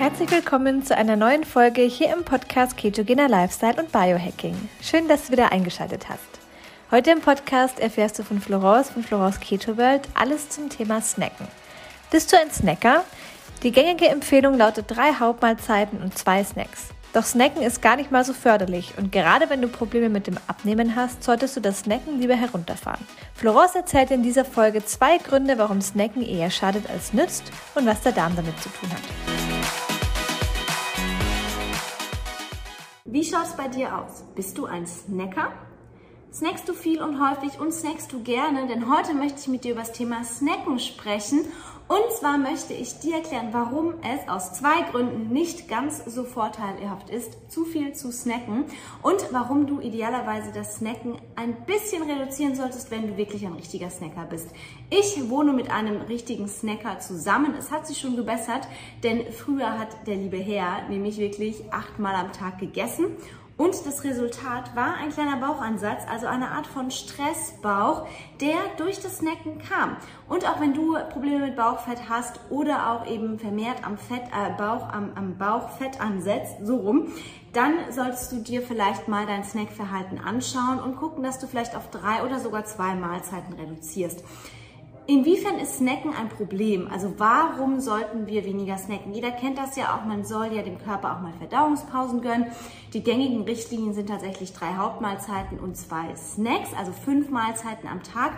Herzlich willkommen zu einer neuen Folge hier im Podcast Ketogener Lifestyle und Biohacking. Schön, dass du wieder eingeschaltet hast. Heute im Podcast erfährst du von Florence von Florence Keto World alles zum Thema Snacken. Bist du ein Snacker? Die gängige Empfehlung lautet drei Hauptmahlzeiten und zwei Snacks. Doch Snacken ist gar nicht mal so förderlich und gerade wenn du Probleme mit dem Abnehmen hast, solltest du das Snacken lieber herunterfahren. Florence erzählt in dieser Folge zwei Gründe, warum Snacken eher schadet als nützt und was der Darm damit zu tun hat. Wie schaut es bei dir aus? Bist du ein Snacker? Snackst du viel und häufig und snackst du gerne? Denn heute möchte ich mit dir über das Thema Snacken sprechen und zwar möchte ich dir erklären, warum es aus zwei Gründen nicht ganz so vorteilhaft ist, zu viel zu snacken und warum du idealerweise das Snacken ein bisschen reduzieren solltest, wenn du wirklich ein richtiger Snacker bist. Ich wohne mit einem richtigen Snacker zusammen. Es hat sich schon gebessert, denn früher hat der liebe Herr nämlich wirklich achtmal am Tag gegessen und das Resultat war ein kleiner Bauchansatz, also eine Art von Stressbauch, der durch das Snacken kam. Und auch wenn du Probleme mit Bauchfett hast oder auch eben vermehrt am Fett, äh, Bauch, am, am Bauch ansetzt, so rum, dann solltest du dir vielleicht mal dein Snackverhalten anschauen und gucken, dass du vielleicht auf drei oder sogar zwei Mahlzeiten reduzierst. Inwiefern ist Snacken ein Problem? Also warum sollten wir weniger snacken? Jeder kennt das ja auch, man soll ja dem Körper auch mal Verdauungspausen gönnen. Die gängigen Richtlinien sind tatsächlich drei Hauptmahlzeiten und zwei Snacks, also fünf Mahlzeiten am Tag.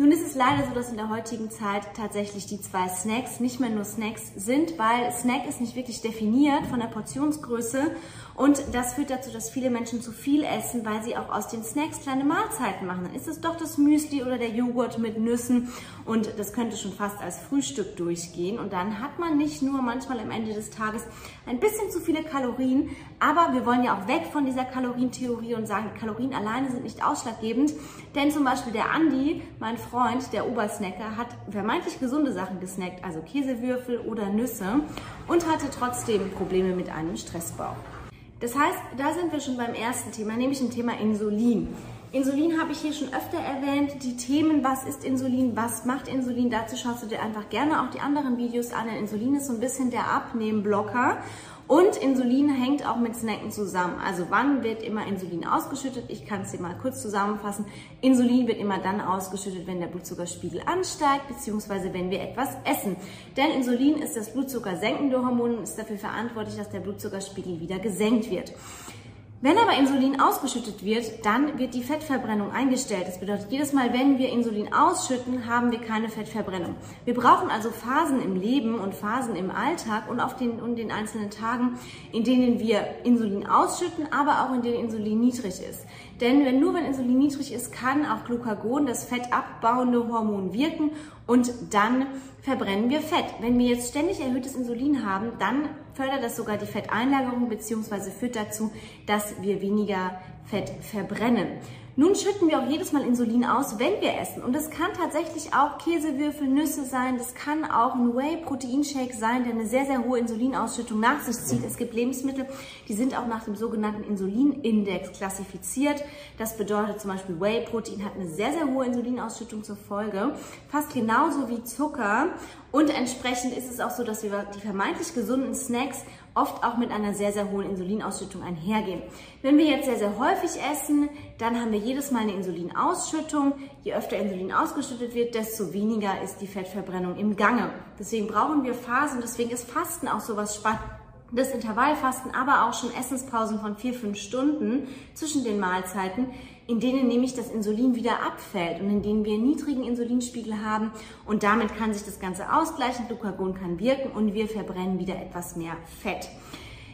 Nun ist es leider so, dass in der heutigen Zeit tatsächlich die zwei Snacks nicht mehr nur Snacks sind, weil Snack ist nicht wirklich definiert von der Portionsgröße und das führt dazu, dass viele Menschen zu viel essen, weil sie auch aus den Snacks kleine Mahlzeiten machen. Dann ist es doch das Müsli oder der Joghurt mit Nüssen und das könnte schon fast als Frühstück durchgehen. Und dann hat man nicht nur manchmal am Ende des Tages ein bisschen zu viele Kalorien, aber wir wollen ja auch weg von dieser Kalorientheorie und sagen, Kalorien alleine sind nicht ausschlaggebend. Denn zum Beispiel der Andi, mein Freund, der Obersnacker, hat vermeintlich gesunde Sachen gesnackt, also Käsewürfel oder Nüsse und hatte trotzdem Probleme mit einem Stressbauch. Das heißt, da sind wir schon beim ersten Thema, nämlich dem Thema Insulin. Insulin habe ich hier schon öfter erwähnt. Die Themen, was ist Insulin, was macht Insulin, dazu schaust du dir einfach gerne auch die anderen Videos an. Denn Insulin ist so ein bisschen der Abnehmblocker und Insulin hängt auch mit Snacken zusammen. Also wann wird immer Insulin ausgeschüttet? Ich kann es dir mal kurz zusammenfassen. Insulin wird immer dann ausgeschüttet, wenn der Blutzuckerspiegel ansteigt, beziehungsweise wenn wir etwas essen. Denn Insulin ist das Blutzuckersenkende Hormon und ist dafür verantwortlich, dass der Blutzuckerspiegel wieder gesenkt wird. Wenn aber Insulin ausgeschüttet wird, dann wird die Fettverbrennung eingestellt. Das bedeutet, jedes Mal, wenn wir Insulin ausschütten, haben wir keine Fettverbrennung. Wir brauchen also Phasen im Leben und Phasen im Alltag und auf den, und den einzelnen Tagen, in denen wir Insulin ausschütten, aber auch in denen Insulin niedrig ist. Denn wenn, nur wenn Insulin niedrig ist, kann auch Glucagon, das fettabbauende Hormon, wirken und dann verbrennen wir Fett. Wenn wir jetzt ständig erhöhtes Insulin haben, dann fördert das sogar die Fetteinlagerung bzw. führt dazu, dass wir weniger Fett verbrennen. Nun schütten wir auch jedes Mal Insulin aus, wenn wir essen. Und das kann tatsächlich auch Käsewürfel, Nüsse sein. Das kann auch ein Whey-Protein-Shake sein, der eine sehr, sehr hohe Insulinausschüttung nach sich zieht. Es gibt Lebensmittel, die sind auch nach dem sogenannten Insulinindex klassifiziert. Das bedeutet zum Beispiel Whey-Protein hat eine sehr, sehr hohe Insulinausschüttung zur Folge. Fast genauso wie Zucker. Und entsprechend ist es auch so, dass wir die vermeintlich gesunden Snacks oft auch mit einer sehr, sehr hohen Insulinausschüttung einhergehen. Wenn wir jetzt sehr, sehr häufig essen, dann haben wir jedes Mal eine Insulinausschüttung. Je öfter Insulin ausgeschüttet wird, desto weniger ist die Fettverbrennung im Gange. Deswegen brauchen wir Phasen, deswegen ist Fasten auch so was das Intervallfasten, aber auch schon Essenspausen von vier, fünf Stunden zwischen den Mahlzeiten, in denen nämlich das Insulin wieder abfällt und in denen wir einen niedrigen Insulinspiegel haben und damit kann sich das Ganze ausgleichen, Glucagon kann wirken und wir verbrennen wieder etwas mehr Fett.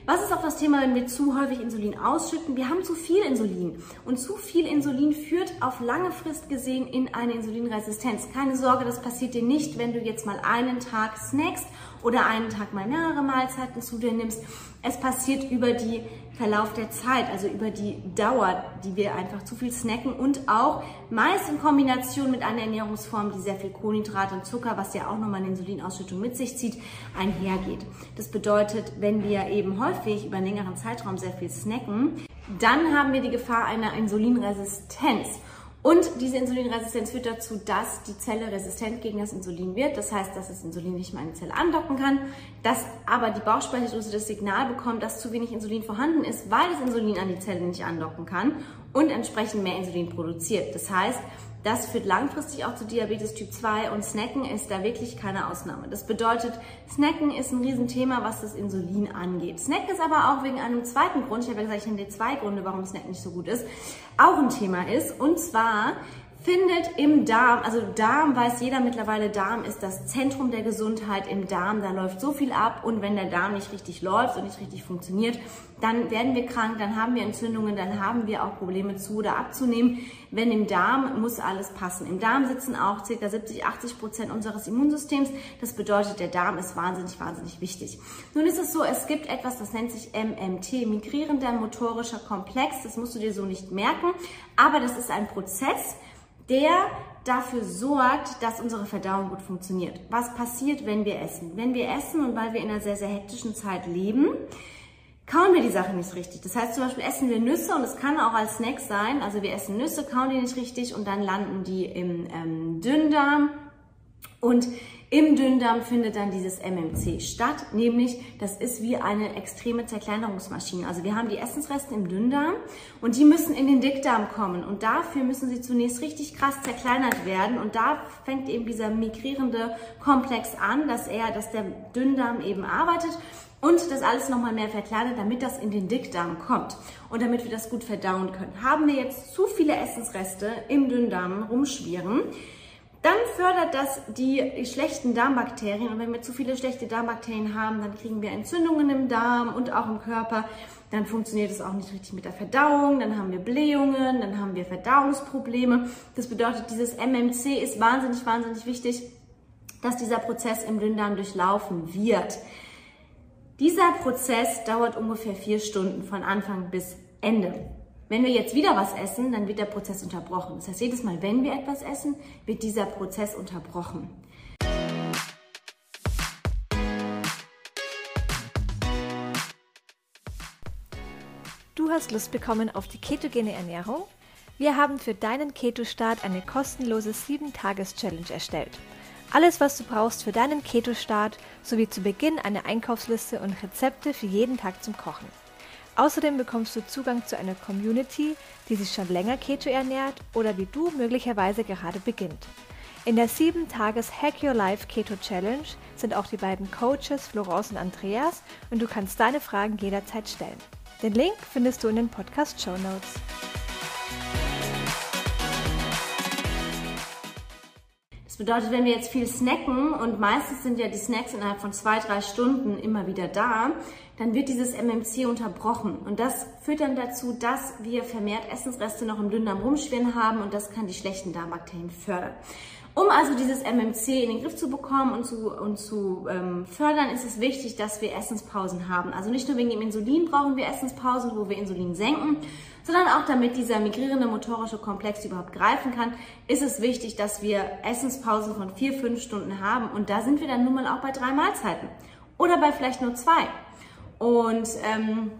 Was ist auch das Thema, wenn wir zu häufig Insulin ausschütten? Wir haben zu viel Insulin. Und zu viel Insulin führt auf lange Frist gesehen in eine Insulinresistenz. Keine Sorge, das passiert dir nicht, wenn du jetzt mal einen Tag snackst oder einen Tag mal mehrere Mahlzeiten zu dir nimmst. Es passiert über die Verlauf der Zeit, also über die Dauer, die wir einfach zu viel snacken und auch meist in Kombination mit einer Ernährungsform, die sehr viel Kohlenhydrate und Zucker, was ja auch nochmal eine Insulinausschüttung mit sich zieht, einhergeht. Das bedeutet, wenn wir eben häufig über einen längeren Zeitraum sehr viel snacken, dann haben wir die Gefahr einer Insulinresistenz. Und diese Insulinresistenz führt dazu, dass die Zelle resistent gegen das Insulin wird. Das heißt, dass das Insulin nicht mehr an die Zelle andocken kann, dass aber die Bauchspeicheldrüse das Signal bekommt, dass zu wenig Insulin vorhanden ist, weil das Insulin an die Zelle nicht andocken kann und entsprechend mehr Insulin produziert. Das heißt, das führt langfristig auch zu Diabetes Typ 2 und Snacken ist da wirklich keine Ausnahme. Das bedeutet, Snacken ist ein Riesenthema, was das Insulin angeht. Snacken ist aber auch wegen einem zweiten Grund, ich habe ja gesagt, ich nenne dir zwei Gründe, warum Snacken nicht so gut ist, auch ein Thema ist. Und zwar findet im Darm, also Darm weiß jeder mittlerweile, Darm ist das Zentrum der Gesundheit im Darm, da läuft so viel ab und wenn der Darm nicht richtig läuft und nicht richtig funktioniert, dann werden wir krank, dann haben wir Entzündungen, dann haben wir auch Probleme zu oder abzunehmen. Wenn im Darm muss alles passen. Im Darm sitzen auch ca. 70, 80 Prozent unseres Immunsystems. Das bedeutet, der Darm ist wahnsinnig, wahnsinnig wichtig. Nun ist es so, es gibt etwas, das nennt sich MMT, migrierender motorischer Komplex. Das musst du dir so nicht merken, aber das ist ein Prozess, der dafür sorgt, dass unsere Verdauung gut funktioniert. Was passiert, wenn wir essen? Wenn wir essen und weil wir in einer sehr, sehr hektischen Zeit leben, kauen wir die Sache nicht richtig. Das heißt zum Beispiel essen wir Nüsse und es kann auch als Snack sein. Also wir essen Nüsse, kauen die nicht richtig und dann landen die im ähm, Dünndarm. Und im Dünndarm findet dann dieses MMC statt, nämlich das ist wie eine extreme Zerkleinerungsmaschine. Also wir haben die Essensreste im Dünndarm und die müssen in den Dickdarm kommen und dafür müssen sie zunächst richtig krass zerkleinert werden und da fängt eben dieser migrierende Komplex an, dass er, dass der Dünndarm eben arbeitet und das alles nochmal mehr verkleinert, damit das in den Dickdarm kommt und damit wir das gut verdauen können. Haben wir jetzt zu viele Essensreste im Dünndarm rumschwirren, dann fördert das die schlechten Darmbakterien. Und wenn wir zu viele schlechte Darmbakterien haben, dann kriegen wir Entzündungen im Darm und auch im Körper. Dann funktioniert es auch nicht richtig mit der Verdauung. Dann haben wir Blähungen, dann haben wir Verdauungsprobleme. Das bedeutet, dieses MMC ist wahnsinnig, wahnsinnig wichtig, dass dieser Prozess im Dünndarm durchlaufen wird. Dieser Prozess dauert ungefähr vier Stunden von Anfang bis Ende. Wenn wir jetzt wieder was essen, dann wird der Prozess unterbrochen. Das heißt, jedes Mal, wenn wir etwas essen, wird dieser Prozess unterbrochen. Du hast Lust bekommen auf die ketogene Ernährung? Wir haben für deinen Keto-Start eine kostenlose 7-Tages-Challenge erstellt. Alles, was du brauchst für deinen Keto-Start, sowie zu Beginn eine Einkaufsliste und Rezepte für jeden Tag zum Kochen. Außerdem bekommst du Zugang zu einer Community, die sich schon länger Keto ernährt oder wie du möglicherweise gerade beginnt. In der 7-Tages Hack Your Life Keto Challenge sind auch die beiden Coaches Florence und Andreas und du kannst deine Fragen jederzeit stellen. Den Link findest du in den Podcast Show Notes. Das bedeutet, wenn wir jetzt viel snacken und meistens sind ja die Snacks innerhalb von zwei, drei Stunden immer wieder da, dann wird dieses MMC unterbrochen. Und das führt dann dazu, dass wir vermehrt Essensreste noch im Dünndarm rumschwirren haben und das kann die schlechten Darmbakterien fördern. Um also dieses MMC in den Griff zu bekommen und zu, und zu ähm, fördern, ist es wichtig, dass wir Essenspausen haben. Also nicht nur wegen dem Insulin brauchen wir Essenspausen, wo wir Insulin senken, sondern auch damit dieser migrierende motorische Komplex überhaupt greifen kann, ist es wichtig, dass wir Essenspausen von vier, fünf Stunden haben. Und da sind wir dann nun mal auch bei drei Mahlzeiten oder bei vielleicht nur zwei. Und ähm,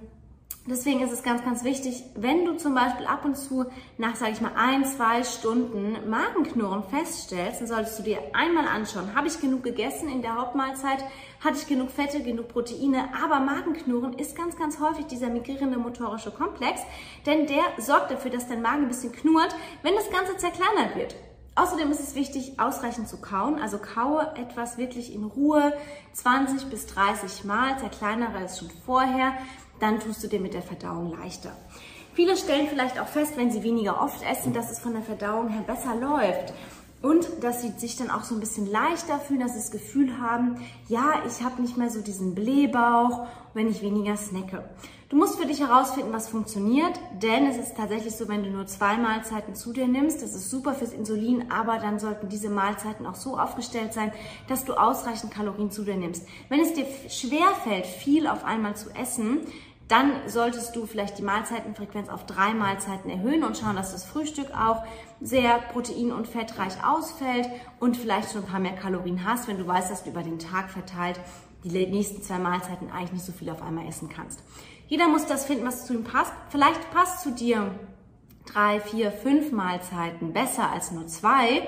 Deswegen ist es ganz, ganz wichtig, wenn du zum Beispiel ab und zu nach, sage ich mal, ein, zwei Stunden Magenknurren feststellst, dann solltest du dir einmal anschauen, habe ich genug gegessen in der Hauptmahlzeit, hatte ich genug Fette, genug Proteine, aber Magenknurren ist ganz, ganz häufig dieser migrierende motorische Komplex, denn der sorgt dafür, dass dein Magen ein bisschen knurrt, wenn das Ganze zerkleinert wird. Außerdem ist es wichtig, ausreichend zu kauen. Also kaue etwas wirklich in Ruhe, 20 bis 30 Mal, zerkleinere es schon vorher dann tust du dir mit der Verdauung leichter. Viele stellen vielleicht auch fest, wenn sie weniger oft essen, dass es von der Verdauung her besser läuft. Und dass sie sich dann auch so ein bisschen leichter fühlen, dass sie das Gefühl haben, ja, ich habe nicht mehr so diesen Blähbauch, wenn ich weniger snacke. Du musst für dich herausfinden, was funktioniert, denn es ist tatsächlich so, wenn du nur zwei Mahlzeiten zu dir nimmst, das ist super fürs Insulin, aber dann sollten diese Mahlzeiten auch so aufgestellt sein, dass du ausreichend Kalorien zu dir nimmst. Wenn es dir schwer fällt, viel auf einmal zu essen, dann solltest du vielleicht die Mahlzeitenfrequenz auf drei Mahlzeiten erhöhen und schauen, dass das Frühstück auch sehr protein- und fettreich ausfällt und vielleicht schon ein paar mehr Kalorien hast, wenn du weißt, dass du über den Tag verteilt die nächsten zwei Mahlzeiten eigentlich nicht so viel auf einmal essen kannst. Jeder muss das finden, was zu ihm passt. Vielleicht passt zu dir drei, vier, fünf Mahlzeiten besser als nur zwei,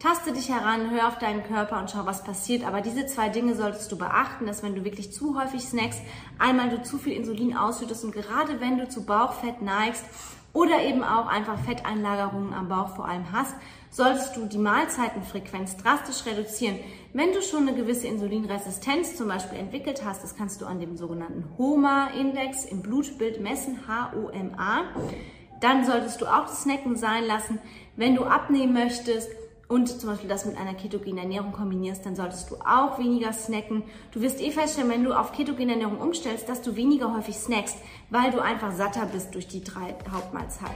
Taste dich heran, hör auf deinen Körper und schau, was passiert. Aber diese zwei Dinge solltest du beachten, dass wenn du wirklich zu häufig snackst, einmal du zu viel Insulin ausschüttest und gerade wenn du zu Bauchfett neigst oder eben auch einfach Fetteinlagerungen am Bauch vor allem hast, solltest du die Mahlzeitenfrequenz drastisch reduzieren. Wenn du schon eine gewisse Insulinresistenz zum Beispiel entwickelt hast, das kannst du an dem sogenannten HOMA-Index im Blutbild messen, H-O-M-A, dann solltest du auch das Snacken sein lassen. Wenn du abnehmen möchtest, und zum Beispiel das mit einer ketogenen Ernährung kombinierst, dann solltest du auch weniger snacken. Du wirst eh feststellen, wenn du auf ketogene Ernährung umstellst, dass du weniger häufig snackst, weil du einfach satter bist durch die drei Hauptmahlzeiten.